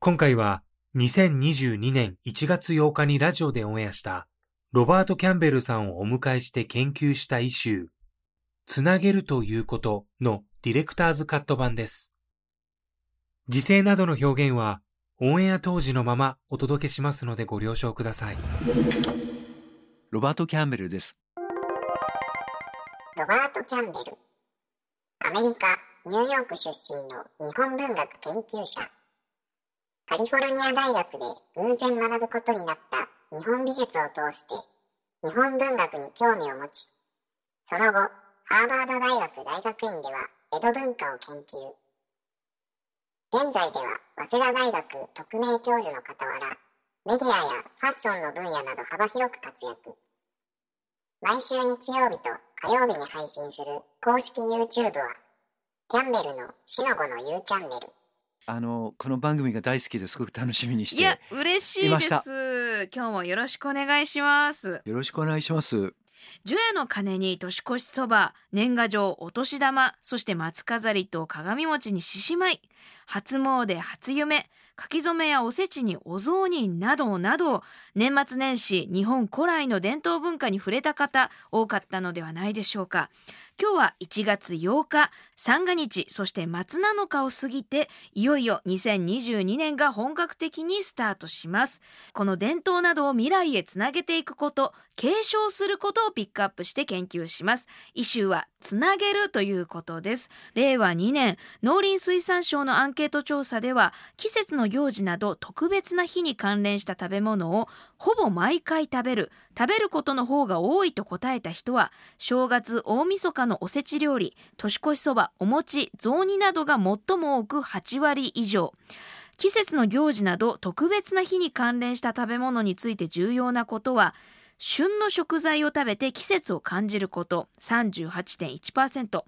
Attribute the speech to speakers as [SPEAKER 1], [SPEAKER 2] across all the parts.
[SPEAKER 1] 今回は2022年1月8日にラジオでオンエアしたロバート・キャンベルさんをお迎えして研究したイシュー、つなげるということのディレクターズカット版です。時勢などの表現はオンエア当時のままお届けしますのでご了承ください。
[SPEAKER 2] ロバート・キャンベルです。
[SPEAKER 3] ロバート・キャンベル。アメリカ・ニューヨーク出身の日本文学研究者。カリフォルニア大学で偶然学ぶことになった日本美術を通して日本文学に興味を持ち、その後、ハーバード大学大学院では江戸文化を研究。現在では早稲田大学特命教授の傍ら、メディアやファッションの分野など幅広く活躍。毎週日曜日と火曜日に配信する公式 YouTube は、キャンベルのしのごの U チャンネル。
[SPEAKER 2] あのこの番組が大好きですごく楽しみにして
[SPEAKER 4] いや嬉しいで
[SPEAKER 2] いました。
[SPEAKER 4] す今日もよろしくお願いします。
[SPEAKER 2] よろしくお願いします。
[SPEAKER 4] 除夜の鐘に年越しそば年賀状お年玉そして松飾りと鏡餅に獅子舞。初詣初夢書き初めやおせちにお雑煮などなど年末年始日本古来の伝統文化に触れた方多かったのではないでしょうか。今日は1月8日三が日そして松7日を過ぎていよいよ2022年が本格的にスタートします。この伝統などを未来へつなげていくこと継承することをピックアップして研究します。イシューはつなげるということです。令和2年農林水産省のアンケート調査では季節の行事など特別な日に関連した食べ物をほぼ毎回食べる食べることの方が多いと答えた人は正月大晦日のおせち料理年越しそばお餅雑煮などが最も多く8割以上。季節の行事など特別な日に関連した食べ物について重要なことは旬の食材を食べて季節を感じること38.1%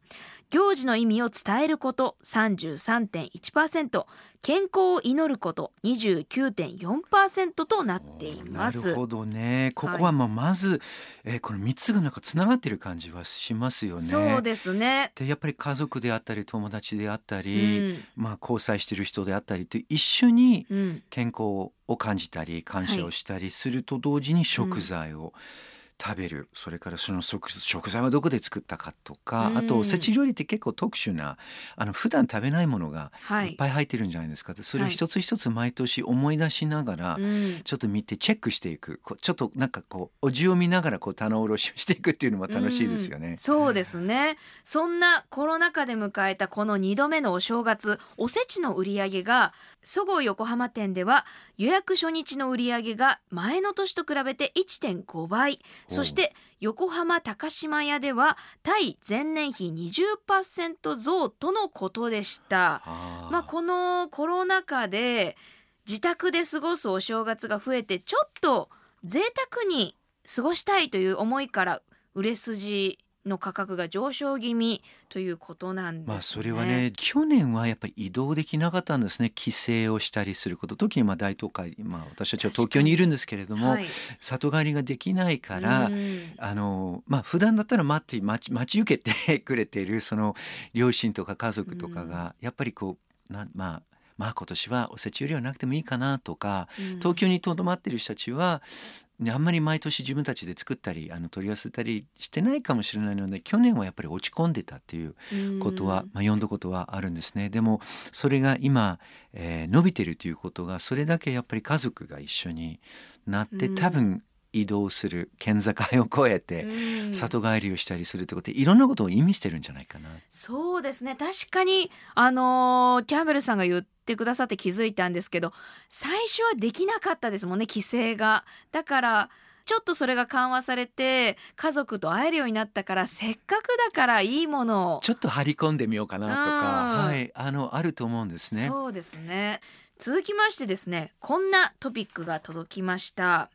[SPEAKER 4] 行事の意味を伝えること33.1%健康を祈ること29.4%となっています。
[SPEAKER 2] なるほどね。ここはまあまず、えーこの三つがなんかつながってる感じはしますよね。
[SPEAKER 4] そうですね、
[SPEAKER 2] でやっぱり家族であったり友達であった
[SPEAKER 4] う
[SPEAKER 2] り、
[SPEAKER 4] ん。
[SPEAKER 2] まあ交際してる人であったりと一緒に
[SPEAKER 4] うん、
[SPEAKER 2] 健康を感じたり感謝をしたりすると同時に食材を食べる、それからその食食材はどこで作ったかとか、
[SPEAKER 4] うん。
[SPEAKER 2] あとおせち料理って結構特殊なあの普段食べないものが
[SPEAKER 4] はい。
[SPEAKER 2] いっぱい入ってるんじゃないですか、でそれを
[SPEAKER 4] はい。
[SPEAKER 2] 一つ一つ毎年思い出しながら、
[SPEAKER 4] うん。
[SPEAKER 2] ちょっと見てチェックしていく。ちょっとなんかこうおじを見ながらこう棚卸しをしていくっていうのも楽しいですよね。
[SPEAKER 4] うん。そうですね。そんなコロナ禍で迎えたこの2度目のお正月おせちの売り上げがそごう横浜店では予約初日の売り上げが前の年と比べて1.5倍そして横浜高島屋では対前年比20%増とのことでした。まあ、このコロナ禍で自宅で過ごすお正月が増えてちょっと贅沢に過ごしたいという思いから売れ筋の価格が上昇気味ということなんですね。
[SPEAKER 2] まあそれはね去年はやっぱり移動できなかったんですね。帰省をしたりすること。特にまあ大東海、まあ、私たちは東京にいるんですけれども、
[SPEAKER 4] はい、
[SPEAKER 2] 里帰りができないから、
[SPEAKER 4] うん。
[SPEAKER 2] あのまあ普段だったら待って待ち待ち受けてくれているその両親とか家族とかが、やっぱりこうなまあまあ今年はおせちよりはなくてもいいかなとか、
[SPEAKER 4] うん。
[SPEAKER 2] 東京にとどまってる人たちはねあんまり毎年自分たちで作ったりあの取り寄せたりしてないかもしれないので去年はやっぱり落ち込んでたっていうことは、まあ、読んだことはあるんですね。でもそれが今、えー伸びてるということがそれだけやっぱり家族が一緒になって
[SPEAKER 4] うん。
[SPEAKER 2] 多分移動する県境を越えて
[SPEAKER 4] うん。
[SPEAKER 2] 里帰りをしたりするってことでいろんなことを意味してるんじゃないかな。
[SPEAKER 4] そうですね。確かにあのーキャンベルさんが言ってくださって気づいたんですけど最初はできなかったですもんね規制が。だからちょっとそれが緩和されて家族と会えるようになったからせっかくだからいいものを。
[SPEAKER 2] ちょっと張り込んでみようかなとか、
[SPEAKER 4] うん。
[SPEAKER 2] はい、あのあると思うんですね。
[SPEAKER 4] そうですね。続きましてですねこんなトピックが届きました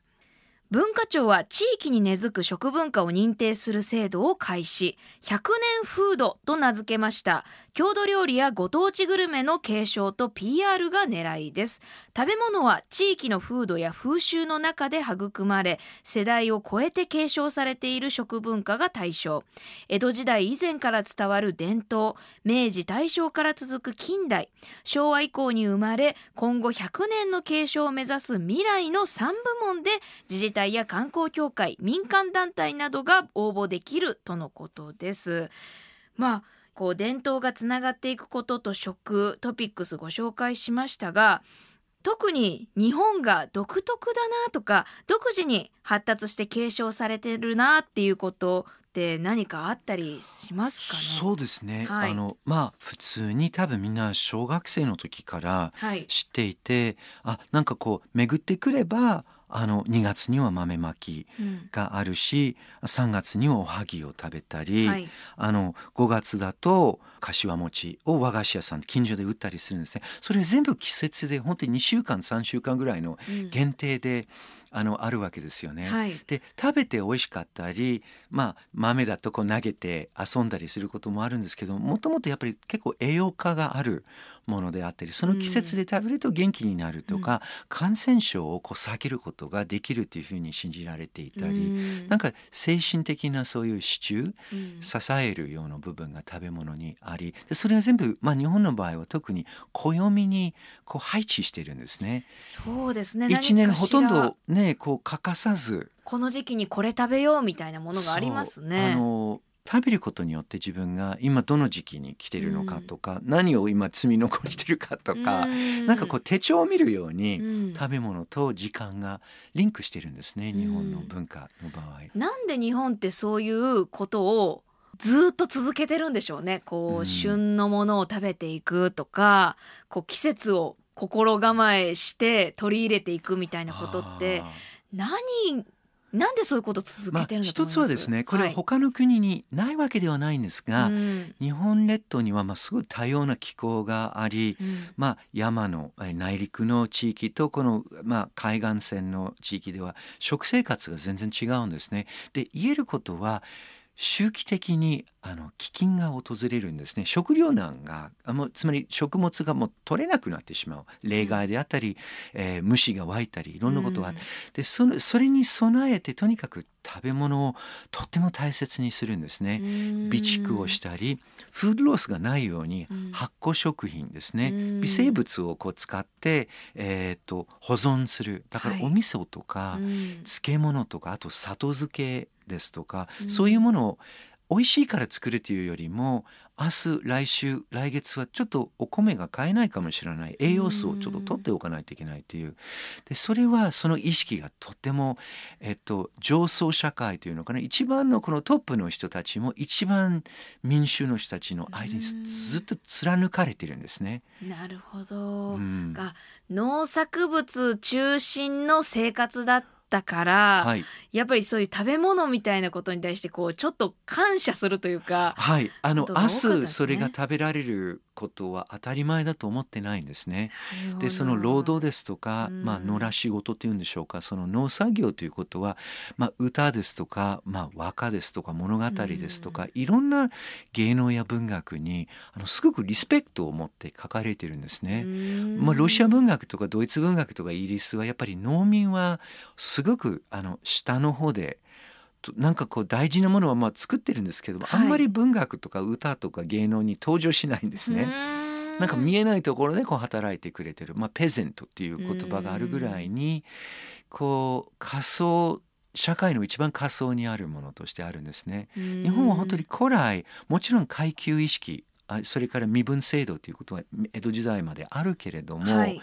[SPEAKER 4] 文化庁は地域に根付く食文化を認定する制度を開始。100年フードと名付けました。郷土料理やご当地グルメの継承と PR が狙いです。食べ物は地域の風土や風習の中で育まれ世代を超えて継承されている食文化が対象。江戸時代以前から伝わる伝統明治大正から続く近代。昭和以降に生まれ今後100年の継承を目指す未来の3部門で自治体や観光協会民間団体などが応募できるとのことです。まあこう伝統がつながっていくことと食トピックスご紹介しましたが特に日本が独特だなとか独自に発達して継承されてるなっていうことって何かあったりしますかね？
[SPEAKER 2] そうですね、
[SPEAKER 4] はい。
[SPEAKER 2] あのまあ普通に多分みんな小学生の時から
[SPEAKER 4] はい、
[SPEAKER 2] 知っていてあなんかこう巡ってくればあの2月には豆まき
[SPEAKER 4] うん。
[SPEAKER 2] があるし3月にはおはぎを食べたり、
[SPEAKER 4] はい。
[SPEAKER 2] あの5月だと柏餅を和菓子屋さん近所で売ったりするんですね。それ全部季節で本当に2週間3週間ぐらいの
[SPEAKER 4] うん。
[SPEAKER 2] 限定で、あのあるわけですよね。
[SPEAKER 4] はい。
[SPEAKER 2] で食べて美味しかったり、まあ、豆だとこう投げて遊んだりすることもあるんですけどもともとやっぱり結構栄養価があるものであったりその季節で食べると元気になるとか、感染症をこう避けることができるというふうに信じられていたり、
[SPEAKER 4] うん。
[SPEAKER 2] なんか精神的なそういう支柱
[SPEAKER 4] うん。
[SPEAKER 2] 支えるような部分が食べ物にありでそれは全部、まあ、日本の場合は特に暦にこう配置してるんですね。
[SPEAKER 4] そうですね。
[SPEAKER 2] 一年ほとんどねこう欠かさず。
[SPEAKER 4] この時期にこれ食べようみたいなものがありますね。
[SPEAKER 2] あの食べることによって自分が今どの時期に来てるのかとか、何を今積み残してるかとか、なんかこう手帳を見るように、
[SPEAKER 4] うん。
[SPEAKER 2] 食べ物と時間がリンクしてるんですね
[SPEAKER 4] うん
[SPEAKER 2] 日本の文化の場合。
[SPEAKER 4] なんで日本ってそういうことをずっと続けてるんでしょうね。こう、
[SPEAKER 2] うん。
[SPEAKER 4] 旬のものを食べていくとかこう季節を心構えして取り入れていくみたいなことって何なんでそういうこと続
[SPEAKER 2] まあ
[SPEAKER 4] けてるんだとます？
[SPEAKER 2] つはですねこれは他の国にないわけではないんですが、
[SPEAKER 4] はいうん。
[SPEAKER 2] 日本列島にはまあすごい多様な気候があり、
[SPEAKER 4] うん。
[SPEAKER 2] まあ、山のえー内陸の地域とこの、まあ、海岸線の地域では食生活が全然違うんですね。で言えることは周期的にあの飢饉が訪れるんですね。食糧難があもうつまり食物がもう取れなくなってしまう。例外であったり、えー虫が湧いたりいろんなことがあって、でそのそれに備えてとにかく食べ物をとっても大切にするんですね。備蓄をしたりフードロスがないように
[SPEAKER 4] うん。
[SPEAKER 2] 発酵食品ですね、
[SPEAKER 4] うん。
[SPEAKER 2] 微生物をこう使って、えー、と保存する。だから
[SPEAKER 4] はい。
[SPEAKER 2] お味噌とか、
[SPEAKER 4] うん。
[SPEAKER 2] 漬物とかあと里漬けですとか、
[SPEAKER 4] うん。
[SPEAKER 2] そういうものを美味しいから作るというよりも明日来週来月はちょっとお米が買えないかもしれない。栄養素をちょっと取っておかないといけないという。でそれはその意識がとても、えっと、上層社会というのかな。一番のこのトップの人たちも一番民衆の人たちの間に
[SPEAKER 4] うん。
[SPEAKER 2] ずっと貫かれてるんですね。
[SPEAKER 4] なるほど、
[SPEAKER 2] うん。
[SPEAKER 4] が農作物中心の生活だったから、
[SPEAKER 2] はい、
[SPEAKER 4] やっぱりそういう食べ物みたいなことに対してこうちょっと感謝するというか、
[SPEAKER 2] はい、あの
[SPEAKER 4] ね。
[SPEAKER 2] 明日それが食べられることは当たり前だと思ってないんですね。でその労働ですとか、
[SPEAKER 4] うん。
[SPEAKER 2] まあ、野良仕事っていうんでしょうか。その農作業ということは、まあ、歌ですとか、まあ、和歌ですとか物語ですとか、いろんな芸能や文学にあのすごくリスペクトを持って書かれてるんですね。
[SPEAKER 4] うん。
[SPEAKER 2] まあ、ロシア文学とかドイツ文学とかイギリスはやっぱり農民はすごくあの下の方でとなんかこう大事なものはまあ作ってるんですけども、
[SPEAKER 4] はい。
[SPEAKER 2] あんまり文学とか歌とか芸能に登場しないんですね。なんか見えないところでこう働いてくれてる、まあ、ペゼントっていう言葉があるぐらいにこう仮想社会の一番仮想にあるものとしてあるんですね。日本は本当に古来もちろん階級意識あそれから身分制度ということは江戸時代まであるけれども、
[SPEAKER 4] はい。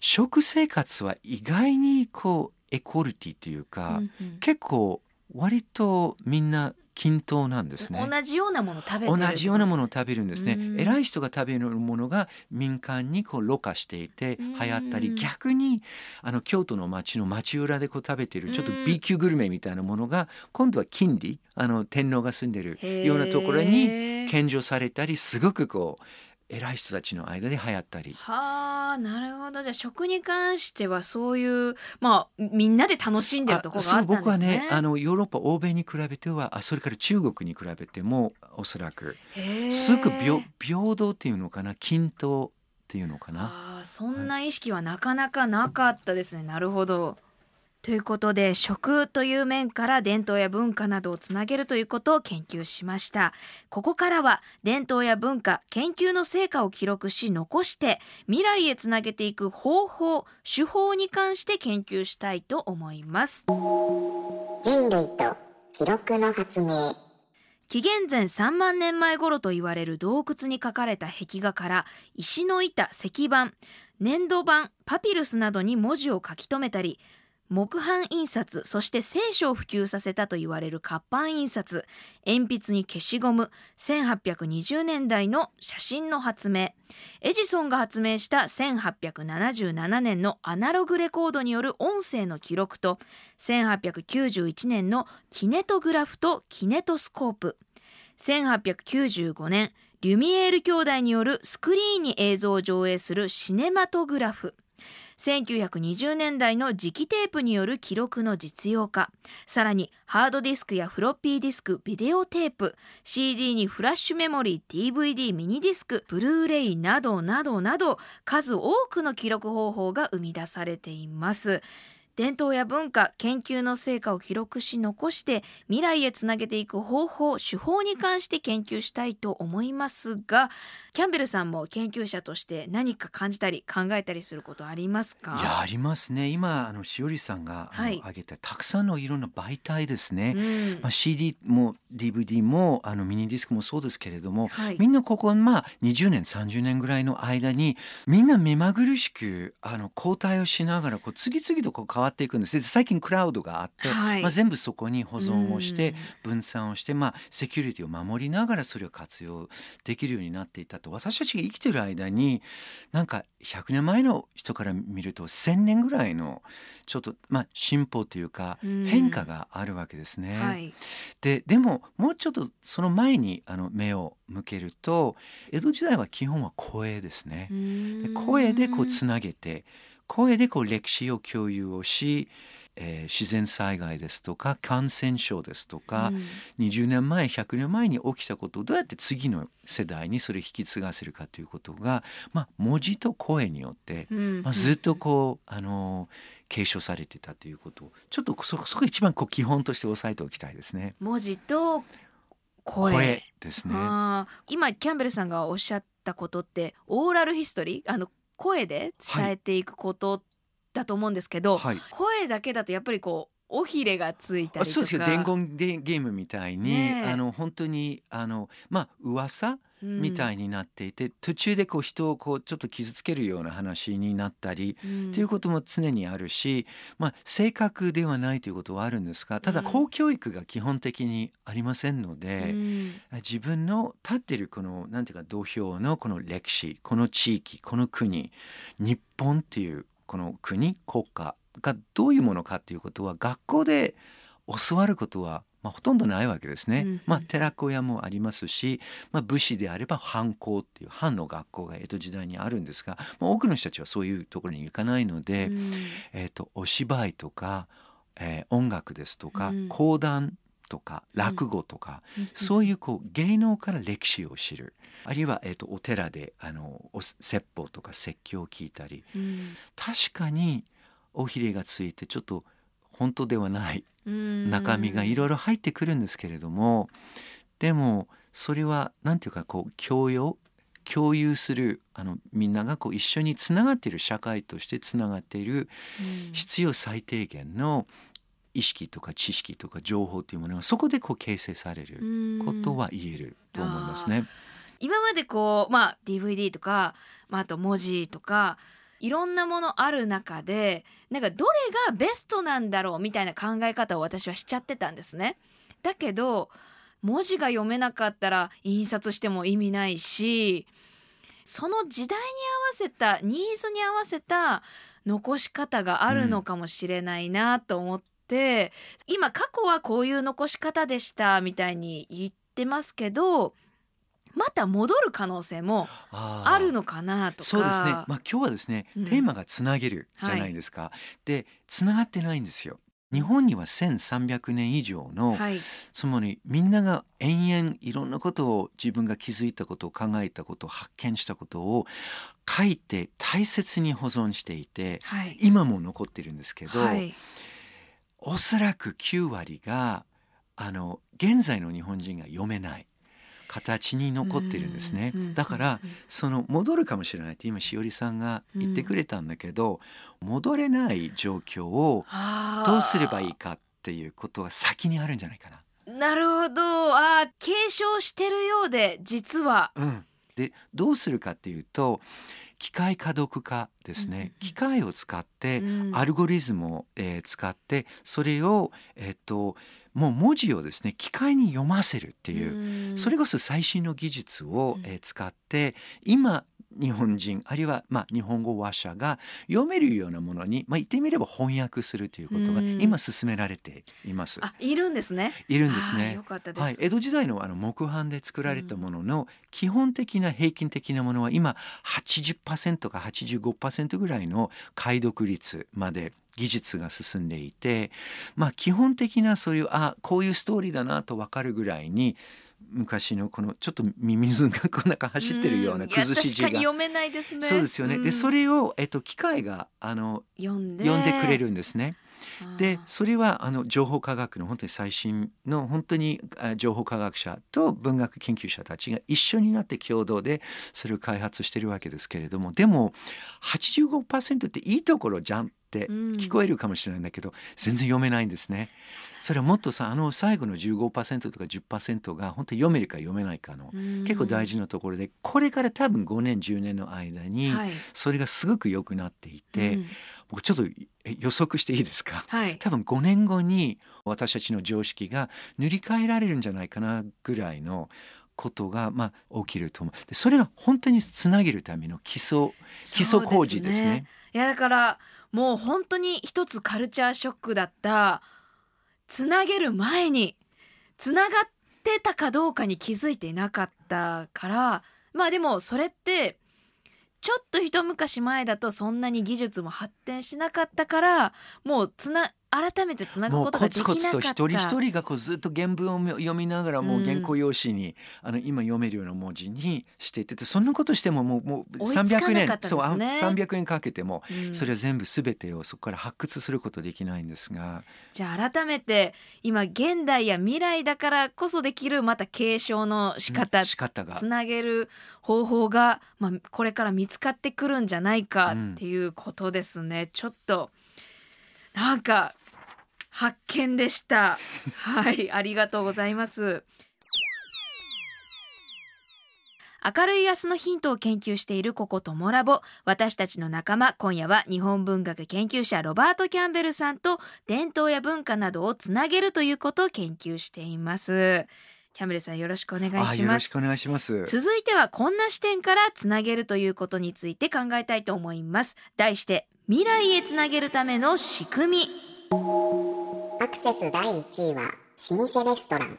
[SPEAKER 2] 食生活は意外にこうエコルティというか、
[SPEAKER 4] うんうん。
[SPEAKER 2] 結構割とみんな均等なんですね。
[SPEAKER 4] 同じようなもの食べてる
[SPEAKER 2] 同じようなも
[SPEAKER 4] の
[SPEAKER 2] のを食べるんですね。
[SPEAKER 4] うん。
[SPEAKER 2] 偉い人が食べるものが民間にこうろ過していて
[SPEAKER 4] うん。
[SPEAKER 2] 流行ったり逆にあの京都の町の町裏でこう食べてるちょっと
[SPEAKER 4] うん
[SPEAKER 2] B 級グルメみたいなものが今度は近隣あの天皇が住んでるようなところに献上されたりすごくこう偉い人たちの間で流行ったり
[SPEAKER 4] はあなるほどじゃあ食に関してはそういうまあみんなで楽しんでるところがあったんですね。
[SPEAKER 2] 僕はねあのヨーロッパ欧米に比べてはあそれから中国に比べてもおそらくすごく平平等っていうのかな均等っていうのかな。
[SPEAKER 4] ああそんな意識はなかなかなかったですね、なるほど。ということで食という面から伝統や文化などをつなげるということを研究しました。ここからは伝統や文化研究の成果を記録し残して未来へつなげていく方法手法に関して研究したいと思います。
[SPEAKER 3] 人類と記録の発明。
[SPEAKER 4] 紀元前3万年前頃と言われる洞窟に描かれた壁画から石の板石板粘土板パピルスなどに文字を書き留めたり木版印刷そして聖書を普及させたと言われる活版印刷鉛筆に消しゴム1820年代の写真の発明。エジソンが発明した1877年のアナログレコードによる音声の記録と1891年のキネトグラフとキネトスコープ。1895年リュミエール兄弟によるスクリーンに映像を上映するシネマトグラフ。1920年代の磁気テープによる記録の実用化さらにハードディスクやフロッピーディスクビデオテープ CD にフラッシュメモリー DVD ミニディスクブルーレイなどなどなど数多くの記録方法が生み出されています。伝統や文化研究の成果を記録し残して未来へつなげていく方法手法に関して研究したいと思いますがキャンベルさんも研究者として何か感じたり考えたりすることありますか？
[SPEAKER 2] いやありますね。今あのしおりさんが
[SPEAKER 4] はい。
[SPEAKER 2] 挙げたたくさんのいろんな媒体ですね、
[SPEAKER 4] うん。
[SPEAKER 2] まあ、CD も DVD もあのミニディスクもそうですけれども、
[SPEAKER 4] はい。
[SPEAKER 2] みんなここまあ20年30年ぐらいの間にみんな目まぐるしくあの交代をしながらこう次々とこう変わっていくんです。で最近クラウドがあって、
[SPEAKER 4] はい。
[SPEAKER 2] まあ、全部そこに保存をして
[SPEAKER 4] うん。
[SPEAKER 2] 分散をして、まあ、セキュリティを守りながらそれを活用できるようになっていったと。私たちが生きてる間になんか100年前の人から見ると1,000年ぐらいのちょっと、まあ、進歩というか
[SPEAKER 4] うん。
[SPEAKER 2] 変化があるわけですね。
[SPEAKER 4] はい。
[SPEAKER 2] ででももうちょっとその前にあの目を向けると江戸時代は基本は声ですね。で声でこうつなげて声でこう歴史を共有をし、えー自然災害ですとか感染症ですとか、20年前100年前に起きたことをどうやって次の世代にそれを引き継がせるかということが、まあ、文字と声によって、
[SPEAKER 4] うん
[SPEAKER 2] まあ、ずっとこう、あの継承されてたということをちょっとそそこが一番こう基本として押さえておきたいですね。
[SPEAKER 4] 文字と声。
[SPEAKER 2] ですね。
[SPEAKER 4] 今キャンベルさんがおっしゃったことってオーラルヒストリー？あの声で伝えていくことだと思うんですけど、
[SPEAKER 2] はい。
[SPEAKER 4] 声だけだとやっぱりこう尾ひれがついたりとか。
[SPEAKER 2] あそうですよ。伝言でゲームみたいに、
[SPEAKER 4] ねえ。
[SPEAKER 2] あの本当にあのまあ噂みたいになっていて、途中でこう人をこうちょっと傷つけるような話になったり、
[SPEAKER 4] うん。
[SPEAKER 2] ということも常にあるし、まあ、正確ではないということはあるんですがただ
[SPEAKER 4] うん
[SPEAKER 2] 公教育が基本的にありませんの
[SPEAKER 4] う
[SPEAKER 2] で、
[SPEAKER 4] ん。
[SPEAKER 2] 自分の立ってるこのなんていうか土俵のこの歴史この地域この国日本っていうこの国国家がどういうものかっていうことは学校で教わることは、まあ、ほとんどないわけですね。
[SPEAKER 4] うん。
[SPEAKER 2] まあ、寺子屋もありますし、まあ、武士であれば藩校っていう藩の学校が江戸時代にあるんですが、まあ、多くの人たちはそういうところに行かないので、
[SPEAKER 4] うん。
[SPEAKER 2] えー、とお芝居とか、えー音楽ですとか、
[SPEAKER 4] うん。
[SPEAKER 2] 講談とか落語とか、そういうこう芸能から歴史を知る。あるいは、えー、とお寺であのお説法とか説教を聞いたり。
[SPEAKER 4] うん。
[SPEAKER 2] 確かに尾ひれがついてちょっと本当ではない
[SPEAKER 4] うん。
[SPEAKER 2] 中身がいろいろ入ってくるんですけれどもでもそれは何ていうかこう教養共有するあのみんながこう一緒につながっている社会としてつながっている
[SPEAKER 4] うん。
[SPEAKER 2] 必要最低限の意識とか知識とか情報というものがそこでこう形成されることは言えると思いますね。
[SPEAKER 4] 今までこう、まあ、DVD とか、まあ、あと文字とかいろんなものある中でなんかどれがベストなんだろうみたいな考え方を私はしちゃってたんですね。だけど文字が読めなかったら印刷しても意味ないしその時代に合わせたニーズに合わせた残し方があるのかもしれないなと思って、今過去はこういう残し方でしたみたいに言ってますけどまた戻る可能性も
[SPEAKER 2] あ
[SPEAKER 4] るのかなとか。
[SPEAKER 2] そうですね。まあ今日はですね、
[SPEAKER 4] うん。
[SPEAKER 2] テーマがつなげるじゃないですか。で、つながってないんですよ。日本には1300年以上の、
[SPEAKER 4] はい、
[SPEAKER 2] つまりみんなが延々いろんなことを自分が気づいたことを考えたことを発見したことを書いて大切に保存していて
[SPEAKER 4] はい。
[SPEAKER 2] 今も残ってるんですけど、
[SPEAKER 4] はい。
[SPEAKER 2] おそらく9割があの現在の日本人が読めない形に残ってるんですね。だからその戻るかもしれないって今しおりさんが言ってくれたんだけど、戻れない状況をどうすればいいかっていうことが先にあるんじゃないかな。
[SPEAKER 4] なるほど。あー継承してるようで実は。
[SPEAKER 2] うん、でどうするかっていうと機械可読化ですね、機械を使って、
[SPEAKER 4] うん。
[SPEAKER 2] アルゴリズムを、えー使ってそれを、えっともう文字をですね機械に読ませるっていう、
[SPEAKER 4] うん。
[SPEAKER 2] それこそ最新の技術を、
[SPEAKER 4] うん。
[SPEAKER 2] えー使って今日本人あるいは、まあ、日本語話者が読めるようなものに、まあ、言ってみれば翻訳するということが
[SPEAKER 4] うん。
[SPEAKER 2] 今進められています。
[SPEAKER 4] あいるんですね。
[SPEAKER 2] いるんですね。
[SPEAKER 4] よ。かったです、
[SPEAKER 2] はい、江戸時代のあの木版で作られたものの基本的な平均的なものは今80%か85%ぐらいの解読率まで技術が進んでいてまあ基本的なそういうあこういうストーリーだなと分かるぐらいに昔のこのちょっとミミズがこんか走ってるような
[SPEAKER 4] ん
[SPEAKER 2] 崩し字が。
[SPEAKER 4] いや確かに読めないですね。
[SPEAKER 2] そうですよね。でそ
[SPEAKER 4] れ
[SPEAKER 2] れを、えっと、機械があの
[SPEAKER 4] 読んで。
[SPEAKER 2] くれるんですね。でそれはあの情報科学の本当に最新の本当にあ情報科学者と文学研究者たちが一緒になって共同でそれを開発してるわけですけれどもでも85%っていいところじゃんって
[SPEAKER 4] うん。
[SPEAKER 2] 聞こえるかもしれないんだけど、全然読めないんですね。それはもっとさあの最後の15%とか10%が本当に読めるか読めないかの
[SPEAKER 4] うん。
[SPEAKER 2] 結構大事なところでこれから多分5年10年の間に
[SPEAKER 4] はい。
[SPEAKER 2] それがすごく良くなっていて、
[SPEAKER 4] うん。
[SPEAKER 2] 僕ちょっとえ予測していいですか？
[SPEAKER 4] はい。
[SPEAKER 2] 多分5年後に私たちの常識が塗り替えられるんじゃないかなぐらいのことが、まあ、起きると思う。でそれが本当につなげるための基礎基礎工事ですね。
[SPEAKER 4] いやだからもう本当に一つカルチャーショックだった。つなげる前につながってたかどうかに気づいていなかったから。まあでもそれってちょっと一昔前だとそんなに技術も発展しなかったからもうつな改めてつなぐ
[SPEAKER 2] もう
[SPEAKER 4] ことができなかった
[SPEAKER 2] コツコツと一人一人がこうずっと原文を読みながらもう
[SPEAKER 4] うん
[SPEAKER 2] 原稿用紙に、あの今読めるような文字にしていっててそんなことしてももうもう
[SPEAKER 4] 追いつかなか
[SPEAKER 2] 300年
[SPEAKER 4] ね。
[SPEAKER 2] そうあ300年かけても
[SPEAKER 4] うん。
[SPEAKER 2] それは全部全てをそこから発掘することできないんですが、
[SPEAKER 4] じゃあ改めて今現代や未来だからこそできるまた継承の仕方、
[SPEAKER 2] うん仕方が。
[SPEAKER 4] つなげる方法が、まあ、これから見つかってくるんじゃないかっていうことですね、ちょっとなんか発見でした。はいありがとうございます。明るい明日のヒントを研究しているここともラボ。私たちの仲間今夜は日本文学研究者ロバート・キャンベルさんと伝統や文化などをつなげるということを研究していますキャンベルさんよろしくお願い
[SPEAKER 2] あ
[SPEAKER 4] します。
[SPEAKER 2] よろしくお願いします。
[SPEAKER 4] 続いてはこんな視点からつなげるということについて考えたいと思います。題して未来へつなげるための仕組み。
[SPEAKER 3] アクセス第1位は老舗レストラン。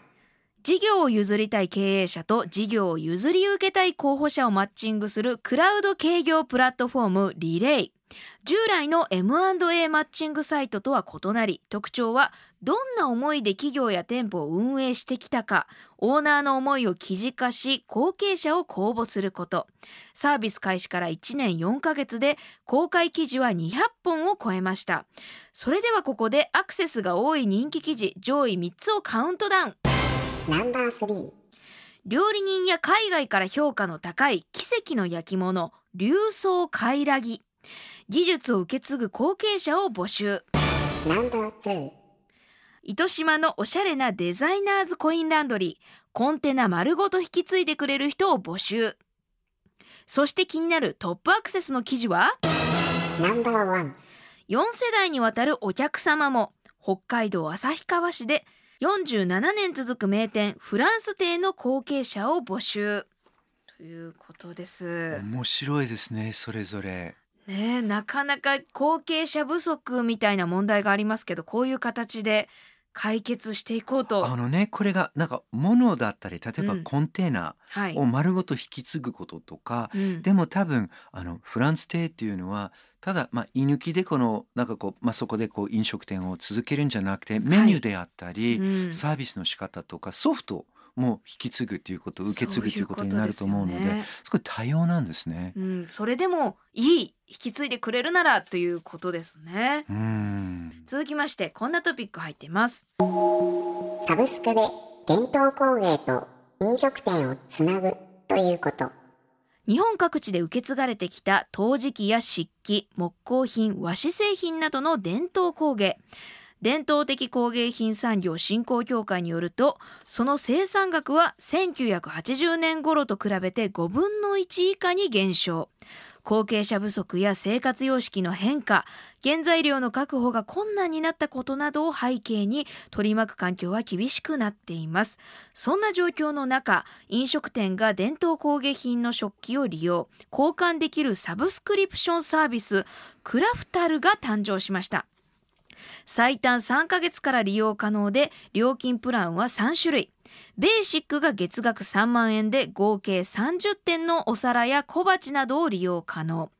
[SPEAKER 4] 事業を譲りたい経営者と事業を譲り受けたい候補者をマッチングするクラウド営業プラットフォームリレイ従来の M&A マッチングサイトとは異なり特徴はどんな思いで企業や店舗を運営してきたかオーナーの思いを記事化し後継者を公募すること。サービス開始から1年4ヶ月で公開記事は200本を超えました。それではここでアクセスが多い人気記事上位3つをカウントダウン。
[SPEAKER 3] ナンバー3
[SPEAKER 4] 料理人や海外から評価の高い奇跡の焼き物流装カイラギ技術を受け継ぐ後継者を募集。
[SPEAKER 3] ナンバー2
[SPEAKER 4] 糸島のおしゃれなデザイナーズコインランドリー。コンテナ丸ごと引き継いでくれる人を募集。そして気になるトップアクセスの記事は？
[SPEAKER 3] ナンバーワン。
[SPEAKER 4] 4世代にわたるお客様も。北海道旭川市で47年続く名店フランス亭の後継者を募集。ということです。
[SPEAKER 2] 面白いですねそれぞれ
[SPEAKER 4] ねえなかなか後継者不足みたいな問題がありますけどこういう形で解決していこうと。
[SPEAKER 2] あのねこれがなんか物だったり例えば
[SPEAKER 4] うん。
[SPEAKER 2] コンテナ
[SPEAKER 4] はい。
[SPEAKER 2] を丸ごと引き継ぐこととか、
[SPEAKER 4] うん。
[SPEAKER 2] でも多分あのフランス亭っていうのはただ、まあ、居抜きでこのなんかこう、まあ、そこでこう飲食店を続けるんじゃなくてメニューであったり、
[SPEAKER 4] うん。
[SPEAKER 2] サービスの仕方とかソフトも引き継ぐということ受け継ぐということになると思うので
[SPEAKER 4] すよね。
[SPEAKER 2] すごい多様なんですね。
[SPEAKER 4] うん、それでもいい引き継いでくれるならということですね。
[SPEAKER 2] うん。
[SPEAKER 4] 続きましてこんなトピック入っています。
[SPEAKER 3] サブスクで伝統工芸と飲食店をつなぐということ。
[SPEAKER 4] 日本各地で受け継がれてきた陶磁器や漆器木工品和紙製品などの伝統工芸伝統的工芸品産業振興協会によるとその生産額は1980年頃と比べて5分の1以下に減少。後継者不足や生活様式の変化原材料の確保が困難になったことなどを背景に取り巻く環境は厳しくなっています。そんな状況の中飲食店が伝統工芸品の食器を利用交換できるサブスクリプションサービスクラフタルが誕生しました。最短3ヶ月から利用可能で料金プランは3種類。ベーシックが月額3万円で合計30点のお皿や小鉢などを利用可能。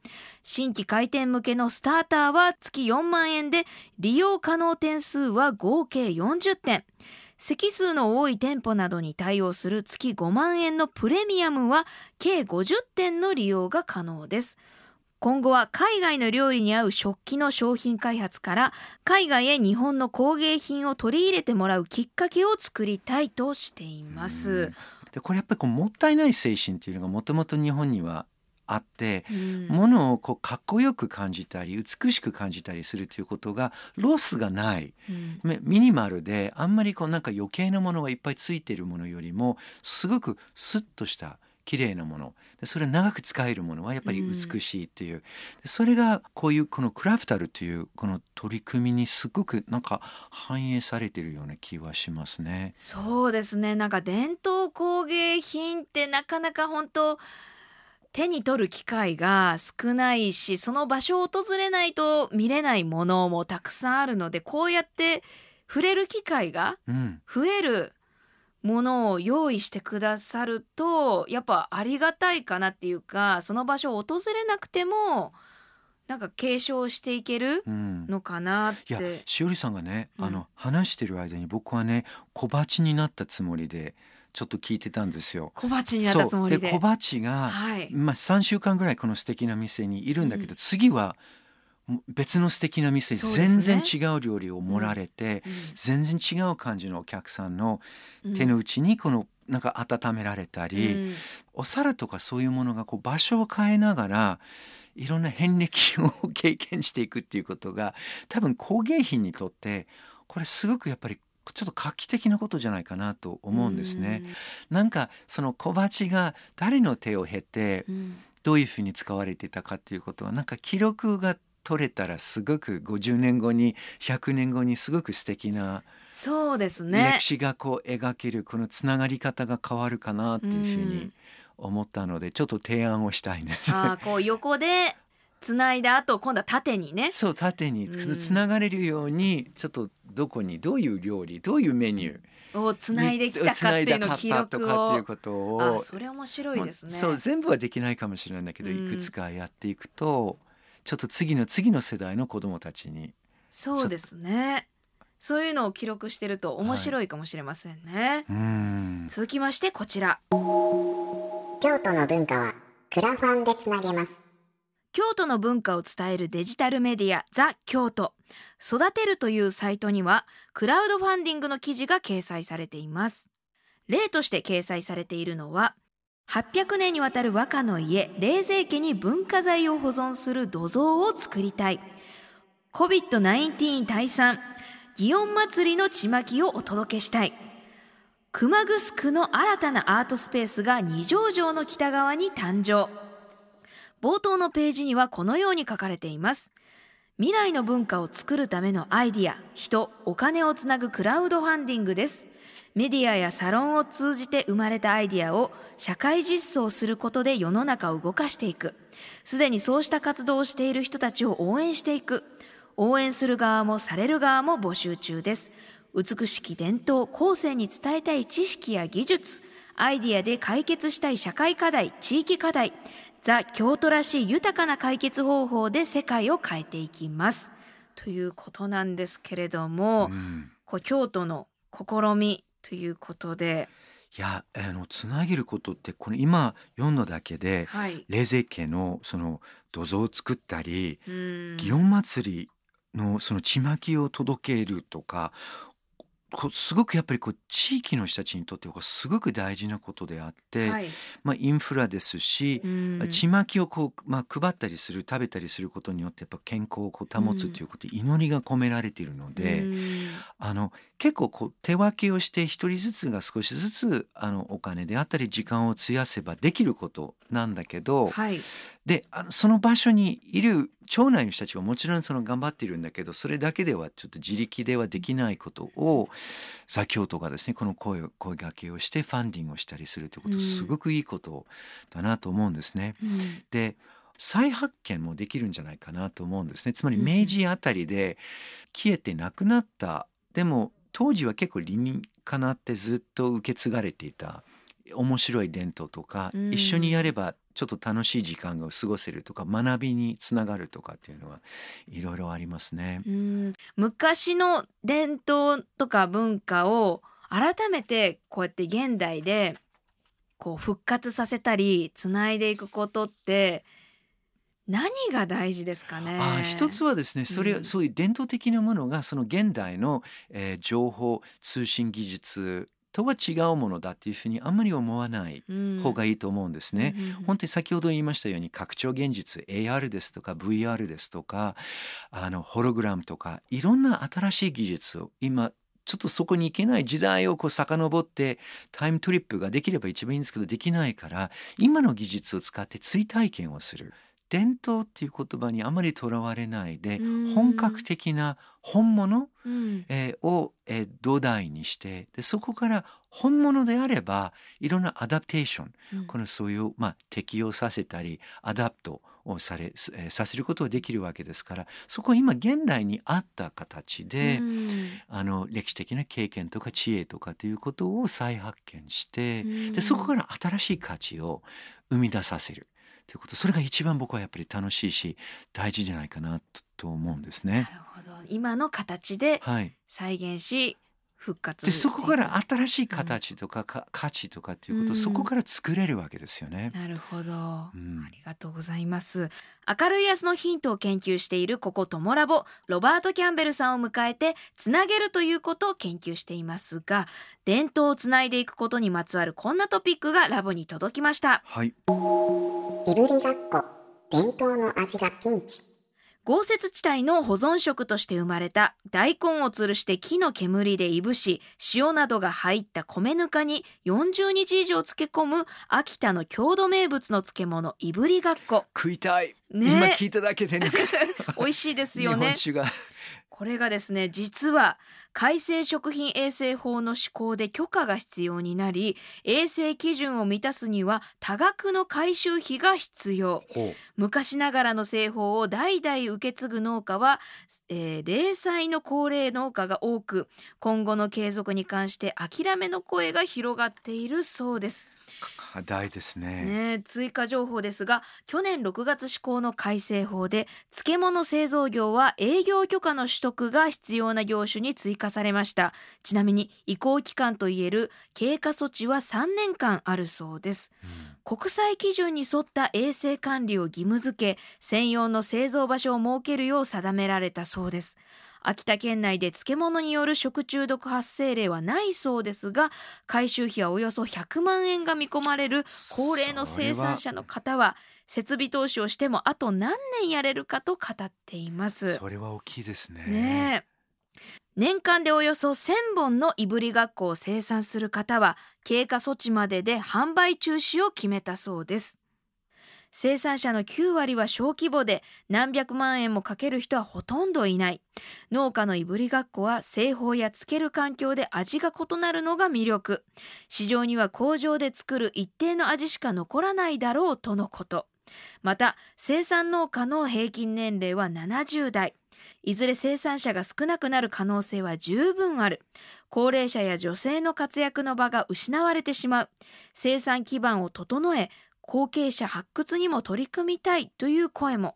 [SPEAKER 4] 新規開店向けのスターターは月4万円で利用可能点数は合計40点。席数の多い店舗などに対応する月5万円のプレミアムは計50点の利用が可能です。今後は海外の料理に合う食器の商品開発から海外へ日本の工芸品を取り入れてもらうきっかけを作りたいとしています。
[SPEAKER 2] でこれやっぱりこうもったいない精神っていうのがもともと日本にはあって、
[SPEAKER 4] うん。
[SPEAKER 2] ものをこうかっこよく感じたり美しく感じたりするということがロスがない。
[SPEAKER 4] うん。
[SPEAKER 2] めミニマルであんまりこうなんか余計なものがいっぱいついているものよりもすごくスッとした綺麗なもの。でそれ長く使えるものはやっぱり美しいっていう、でそれがこういうこのクラフタルというこの取り組みにすごくなんか反映されているような気はしますね。
[SPEAKER 4] そうですね。なんか伝統工芸品ってなかなか本当手に取る機会が少ないしその場所を訪れないと見れないものもたくさんあるのでこうやって触れる機会が
[SPEAKER 2] うん、
[SPEAKER 4] 増えるものを用意してくださるとやっぱありがたいかなっていうかその場所を訪れなくてもなんか継承していける
[SPEAKER 2] うん
[SPEAKER 4] のかなっ
[SPEAKER 2] いや
[SPEAKER 4] て。
[SPEAKER 2] しおりさんがね、
[SPEAKER 4] うん
[SPEAKER 2] あの話してる間に僕はね小鉢になったつもりでちょっと聞いてたんですよ。
[SPEAKER 4] 小鉢になったつもりで。
[SPEAKER 2] 小鉢が、
[SPEAKER 4] はい。
[SPEAKER 2] まあ、3週間ぐらいこの素敵な店にいるんだけど、次はもう別の素敵な店に全然違う料理を盛られて、全然違う感じのお客さんの手の内にこのなんか温められたり、
[SPEAKER 4] うん。
[SPEAKER 2] お皿とかそういうものがこう場所を変えながらいろんな遍歴を経験していくっていうことが多分工芸品にとってこれすごくやっぱりちょっと画期的なことじゃないかなと思うんですね。。なんかその小鉢が誰の手を経て
[SPEAKER 4] うん。
[SPEAKER 2] どういうふうに使われていたかっていうことはなんか記録が取れたらすごく50年後に100年後にすごく素敵な
[SPEAKER 4] そうですね
[SPEAKER 2] 歴。史がこう描けるこのつながり方が変わるかなっていうふうに思ったのでちょっと提案をしたいんです。
[SPEAKER 4] あーこう横でつないだ後今度は縦にね。
[SPEAKER 2] そう縦に
[SPEAKER 4] うん
[SPEAKER 2] つながれるようにちょっとどこにどういう料理どういうメニュー
[SPEAKER 4] をつないできたかっていうのを記録を
[SPEAKER 2] とかっていう。ことを
[SPEAKER 4] あそれ面白いですね。
[SPEAKER 2] そう全部はできないかもしれないんだけど、
[SPEAKER 4] うん
[SPEAKER 2] いくつかやっていくとちょっと次の次の世代の子供たちに
[SPEAKER 4] そうですね。そういうのを記録してると面白いかもしれませんね。
[SPEAKER 2] うん
[SPEAKER 4] 続きましてこちら。
[SPEAKER 3] 京都の文化はクラファンでつなげます
[SPEAKER 4] 京都の文化を伝えるデジタルメディアザ・京都育てるというサイトにはクラウドファンディングの記事が掲載されています例として掲載されているのは800年にわたる和歌の家冷泉家に文化財を保存する土蔵を作りたい。COVID-19 退散祇園祭りのちまきをお届けしたい。熊城の新たなアートスペースが二条城の北側に誕生。冒頭のページにはこのように書かれています。未来の文化を作るためのアイディア人お金をつなぐクラウドファンディングです。メディアやサロンを通じて生まれたアイディアを社会実装することで世の中を動かしていく。すでにそうした活動をしている人たちを応援していく。応援する側もされる側も募集中です。美しき伝統後世に伝えたい知識や技術。アイディアで解決したい社会課題地域課題。ザ・京都らしい豊かな解決方法で世界を変えていきます。ということなんですけれども、
[SPEAKER 2] うん。
[SPEAKER 4] こう京都の試みということで、
[SPEAKER 2] いやあのつなげることってこれ今読んだだけで
[SPEAKER 4] はい、
[SPEAKER 2] 冷泉家のその土蔵を作ったり
[SPEAKER 4] うん。
[SPEAKER 2] 祇園祭りのそのちまきを届けるとかすごくやっぱりこう地域の人たちにとってはすごく大事なことであって、
[SPEAKER 4] はい。
[SPEAKER 2] まあ、インフラですし、
[SPEAKER 4] うん。
[SPEAKER 2] ちまきをこう、まあ、配ったりする食べたりすることによってやっぱ健康をこう保つということ、祈りが込められているので、
[SPEAKER 4] うん。
[SPEAKER 2] あの結構こう手分けをして一人ずつが少しずつあのお金であったり時間を費やせばできることなんだけど、
[SPEAKER 4] はい。
[SPEAKER 2] であのその場所にいる町内の人たちはもちろんその頑張っているんだけどそれだけではちょっと自力ではできないことを座京都がですねこの声を声掛けをしてファンディングをしたりするということ、
[SPEAKER 4] うん。
[SPEAKER 2] すごくいいことだなと思うんですね。
[SPEAKER 4] うん。
[SPEAKER 2] で再発見もできるんじゃないかなと思うんですね。つまり
[SPEAKER 4] うん。
[SPEAKER 2] 明治あたりで消えてなくなったでも当時は結構理にかなってずっと受け継がれていた面白い伝統とか、
[SPEAKER 4] うん
[SPEAKER 2] 一緒にやればちょっと楽しい時間が過ごせるとか学びにつながるとかっていうのはいろいろありますね。
[SPEAKER 4] うん昔の伝統とか文化を改めてこうやって現代でこう復活させたりつないでいくことって何が大事ですかね？
[SPEAKER 2] あー一つはですねそれ、
[SPEAKER 4] うん。
[SPEAKER 2] そういう伝統的なものがその現代の、えー情報通信技術とは違うものだっていうふうにあんまり思わない方が
[SPEAKER 4] いい
[SPEAKER 2] と思うんですね。本当に先ほど言いましたように拡張現実 AR ですとか VR ですとかあのホログラムとかいろんな新しい技術を今ちょっとそこに行けない時代をこう遡ってタイムトリップができれば一番いいんですけどできないから今の技術を使って追体験をする伝統っていう言葉にあまりとらわれないで
[SPEAKER 4] うん。
[SPEAKER 2] 本格的な本物
[SPEAKER 4] うん。
[SPEAKER 2] えーを、えー土台にしてでそこから本物であればいろんな adaptation
[SPEAKER 4] うん。
[SPEAKER 2] このそういう、まあ、適用させたり adapt をされ、すえーさせることができるわけですからそこは今現代に合った形で、
[SPEAKER 4] うん。
[SPEAKER 2] あの歴史的な経験とか知恵とかということを再発見して、
[SPEAKER 4] うん。
[SPEAKER 2] でそこから新しい価値を生み出させるということそれが一番僕はやっぱり楽しいし大事じゃないかなとと思うんですね。
[SPEAKER 4] なるほど今の形で
[SPEAKER 2] はい、
[SPEAKER 4] 再現し復活
[SPEAKER 2] でそこから新しい形とかか価値とかっていうことを
[SPEAKER 4] うん。
[SPEAKER 2] そこから作れるわけですよね。
[SPEAKER 4] く。なるほど、
[SPEAKER 2] うん。
[SPEAKER 4] ありがとうございます。明るい明日のヒントを研究しているここトモラボ。ロバート・キャンベルさんを迎えてつなげるということを研究していますが伝統をつないでいくことにまつわるこんなトピックがラボに届きました。
[SPEAKER 2] はい、
[SPEAKER 3] いぶりがっこ。伝統の味がピンチ
[SPEAKER 4] 豪雪地帯の保存食として生まれた大根を吊るして木の煙でいぶし塩などが入った米ぬかに40日以上漬け込む秋田の郷土名物の漬物いぶりがっこ。
[SPEAKER 2] 食いたい、
[SPEAKER 4] ね。
[SPEAKER 2] 今聞いただけで、ね、
[SPEAKER 4] 美味しいです
[SPEAKER 2] 日
[SPEAKER 4] よねこれがですね実は改正食品衛生法の施行で許可が必要になり衛生基準を満たすには多額の回収費が必要。
[SPEAKER 2] ほ
[SPEAKER 4] 昔ながらの製法を代々受け継ぐ農家は、えー零細の高齢農家が多く今後の継続に関して諦めの声が広がっているそうです。
[SPEAKER 2] 課題ですね。
[SPEAKER 4] ねえ、追加情報ですが去年6月施行の改正法で漬物製造業は営業許可の取得が必要な業種に追加されました。ちなみに移行期間といえる経過措置は3年間あるそうです。国際基準に沿った衛生管理を義務付け専用の製造場所を設けるよう定められたそうです。秋田県内で漬物による食中毒発生例はないそうですが回収費はおよそ100万円が見込まれる高齢の生産者の方は設備投資をしてもあと何年やれるかと語っています。
[SPEAKER 2] それは大きいですね。
[SPEAKER 4] ねえ。年間でおよそ1000本のいぶりがっこを生産する方は経過措置までで販売中止を決めたそうです。生産者の9割は小規模で何百万円もかける人はほとんどいない。農家のいぶりがっこは製法や漬ける環境で味が異なるのが魅力。市場には工場で作る一定の味しか残らないだろうとのことまた生産農家の平均年齢は70代。いずれ生産者が少なくなる可能性は十分ある。高齢者や女性の活躍の場が失われてしまう。生産基盤を整え後継者発掘にも取り組みたい。という声も。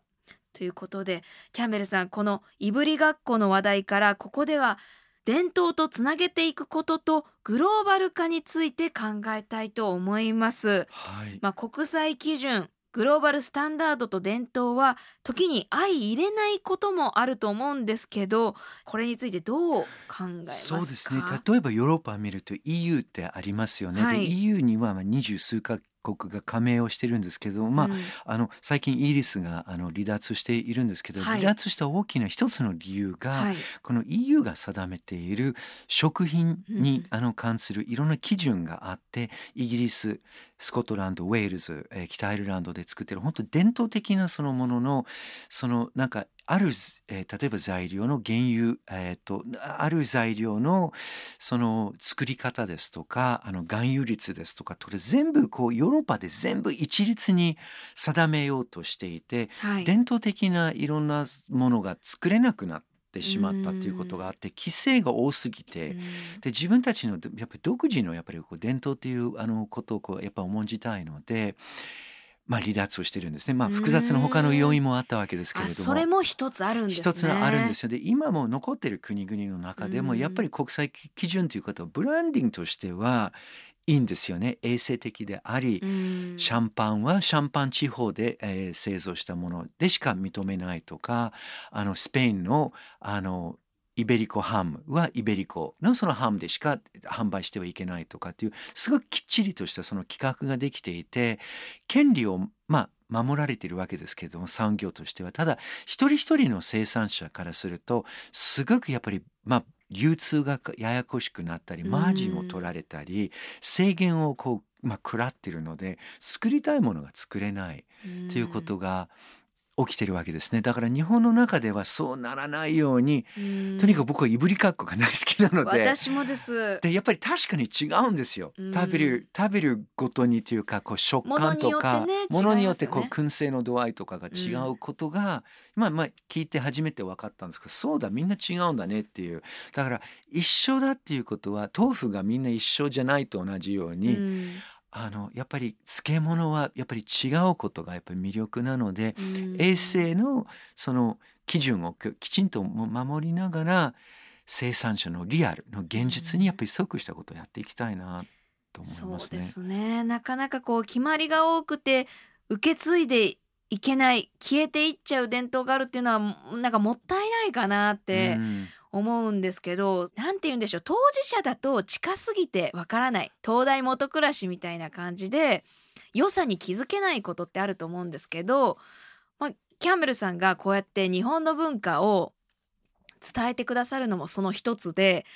[SPEAKER 4] ということでキャンベルさんこのいぶりがっこの話題からここでは伝統とつなげていくこととグローバル化について考えたいと思います。
[SPEAKER 2] はい。
[SPEAKER 4] まあ、国際基準グローバルスタンダードと伝統は時に相入れないこともあると思うんですけどこれについてどう考えますか？
[SPEAKER 2] そうですね。例えばヨーロッパを見ると EU ってありますよね。
[SPEAKER 4] はい。
[SPEAKER 2] で EU にはまあ二十数カ国が加盟をしてるんですけど、まあ、
[SPEAKER 4] うん。
[SPEAKER 2] あの最近イギリスがあの離脱しているんですけど、
[SPEAKER 4] はい。
[SPEAKER 2] 離脱した大きな一つの理由が、
[SPEAKER 4] はい。
[SPEAKER 2] この EU が定めている食品に、あの関するいろんな基準があってイギリススコットランドウェールズ、えー北アイルランドで作ってる本当伝統的なそのもののそのなんかある、えー例えば材料の原油、えー、とある材料のその作り方ですとかあの含有率ですとかこれ全部こうヨーロッパで全部一律に定めようとしていて
[SPEAKER 4] はい。
[SPEAKER 2] 伝統的ないろんなものが作れなくなってしまったということがあって規制が多すぎて、
[SPEAKER 4] うん。
[SPEAKER 2] で自分たちのやっぱり独自のやっぱりこう伝統というあのことをこうやっぱ重んじたいので、まあ、離脱をしてるんですね。まあ、複雑な他の要因もあったわけですけれ
[SPEAKER 4] あ
[SPEAKER 2] ども。
[SPEAKER 4] それも一つあるんですね。
[SPEAKER 2] 一つあるんですよ。で今も残ってる国々の中でも
[SPEAKER 4] うん。
[SPEAKER 2] やっぱり国際基準ということはブランディングとしてはいいんですよね。衛生的であり、
[SPEAKER 4] うん。
[SPEAKER 2] シャンパンはシャンパン地方で、えー製造したものでしか認めないとかあのスペインのあのイベリコハムはイベリコのそのハムでしか販売してはいけないとかっていうすごくきっちりとしたその規格ができていて権利をまあ守られているわけですけれども産業としては。ただ一人一人の生産者からするとすごくやっぱりまあ流通がややこしくなったりマージンを取られたり制限をこう、まあ、食らってるので作りたいものが作れないということが起きてるわけですね。だから日本の中ではそうならないように
[SPEAKER 4] うん。
[SPEAKER 2] とにかく僕はいぶりかっこが大好きなので。
[SPEAKER 4] 私もです。
[SPEAKER 2] でやっぱり確かに違うんですよ、
[SPEAKER 4] うん。
[SPEAKER 2] 食べる食べるごとにというかこう食感とか
[SPEAKER 4] ものによってね
[SPEAKER 2] ものによってこう燻製の度合いとかが違うことが、まあまあ聞いて初めて分かったんですけどそうだみんな違うんだねっていう。だから一緒だっていうことは豆腐がみんな一緒じゃないと同じように、
[SPEAKER 4] うん
[SPEAKER 2] あのやっぱり漬物はやっぱり違うことがやっぱり魅力なので、
[SPEAKER 4] うん。
[SPEAKER 2] 衛生のその基準をききちんと守りながら生産者のリアルの現実にやっぱり即したことをやっていきたいなと思い
[SPEAKER 4] そう
[SPEAKER 2] ますね。
[SPEAKER 4] ですね。なかなかこう決まりが多くて受け継いでいけない消えていっちゃう伝統があるっていうのはなんかもったいないかなって
[SPEAKER 2] うん
[SPEAKER 4] 思うんですけど、なんて言うんでしょう当事者だと近すぎてわからない東大元暮らしみたいな感じで良さに気づけないことってあると思うんですけど、まあ、キャンベルさんがこうやって日本の文化を伝えてくださるのもその一つで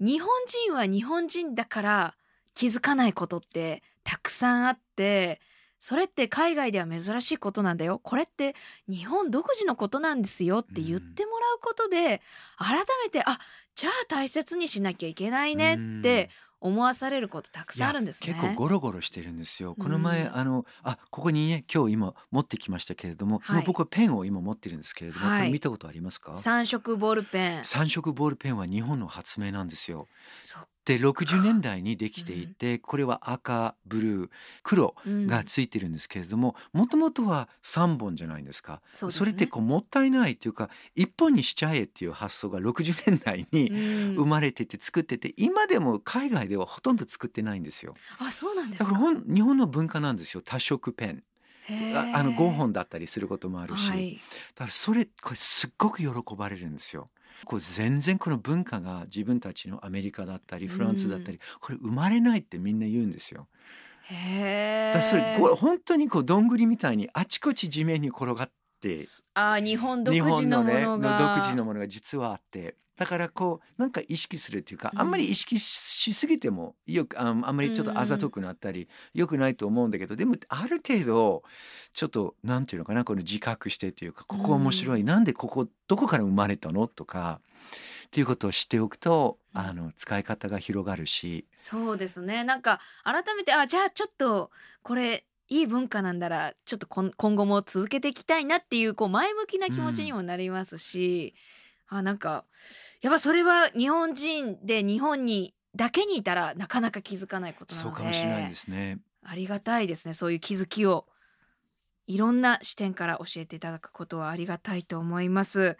[SPEAKER 4] 日本人は日本人だから気づかないことってたくさんあってそれって海外では珍しいことなんだよこれって日本独自のことなんですよって言ってもらうことで、改めてあじゃあ大切にしなきゃいけないねって思わされることたくさんあるんですね。
[SPEAKER 2] 結構ゴロゴロしてるんですよ。この前、
[SPEAKER 4] うん
[SPEAKER 2] あのあここにね今日今持ってきましたけれども、
[SPEAKER 4] はい
[SPEAKER 2] もう僕はペンを今持ってるんですけれども、
[SPEAKER 4] はい
[SPEAKER 2] 見たことありますか？
[SPEAKER 4] 三色ボールペン
[SPEAKER 2] 三色ボールペンは日本の発明なんですよ。
[SPEAKER 4] そっ
[SPEAKER 2] で60年代にできていて、これは赤ブルー黒
[SPEAKER 4] うん。
[SPEAKER 2] がついてるんですけれどももともとは3本じゃないですか。
[SPEAKER 4] そ
[SPEAKER 2] れってこうもったいないというか1本にしちゃえっていう発想が60年代に
[SPEAKER 4] うん。
[SPEAKER 2] 生まれてて作ってて今でも海外ではほとんど作ってないんですよ。
[SPEAKER 4] あそうなんです
[SPEAKER 2] だか日本の文化なんですよ。多色ペン。あの5本だったりすることもあるし、
[SPEAKER 4] はい。
[SPEAKER 2] だからそれこれすっごく喜ばれるんですよこう全然この文化が自分たちのアメリカだったりフランスだったり、これ生まれないってみんな言うんですよ。
[SPEAKER 4] へ
[SPEAKER 2] だそれ本当にこうどんぐりみたいにあちこち地面に転がって
[SPEAKER 4] あー日本独
[SPEAKER 2] 日
[SPEAKER 4] 自のも
[SPEAKER 2] 本の
[SPEAKER 4] が
[SPEAKER 2] 独自のものが実はあってだからこうなんか意識するっていうか、
[SPEAKER 4] うん。
[SPEAKER 2] あんまり意識ししすぎてもよくああんまりちょっとあざとくなったり、よくないと思うんだけどでもある程度ちょっとなんていうのかなこの自覚してっていうかここ面白い、なんでここどこから生まれたの？とかっていうことを知っておくとあの使い方が広がるし。
[SPEAKER 4] そうですね。なんか改めてあじゃあちょっとこれいい文化なんだらちょっと今後も続けていきたいなっていうこう前向きな気持ちにもなりますし、あなんかやっぱそれは日本人で日本にだけにいたらなかなか気づかないことなので
[SPEAKER 2] そうかもしれないですね。
[SPEAKER 4] ありがたいですねそういう気づきをいろんな視点から教えていただくことはありがたいと思います。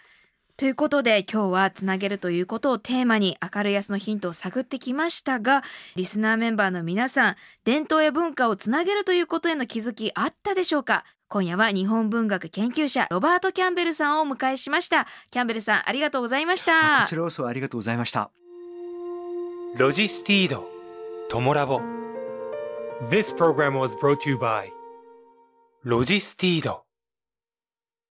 [SPEAKER 4] ということで今日はつなげるということをテーマに明るい安のヒントを探ってきましたがリスナーメンバーの皆さん伝統や文化をつなげるということへの気づきあったでしょうか？今夜は日本文学研究者ロバート・キャンベルさんをお迎えしました。キャンベルさんありがとうございました。
[SPEAKER 2] あこちらこそありがとうございました。
[SPEAKER 1] ロジスティードトモラボ。This program was brought to you by ロジスティード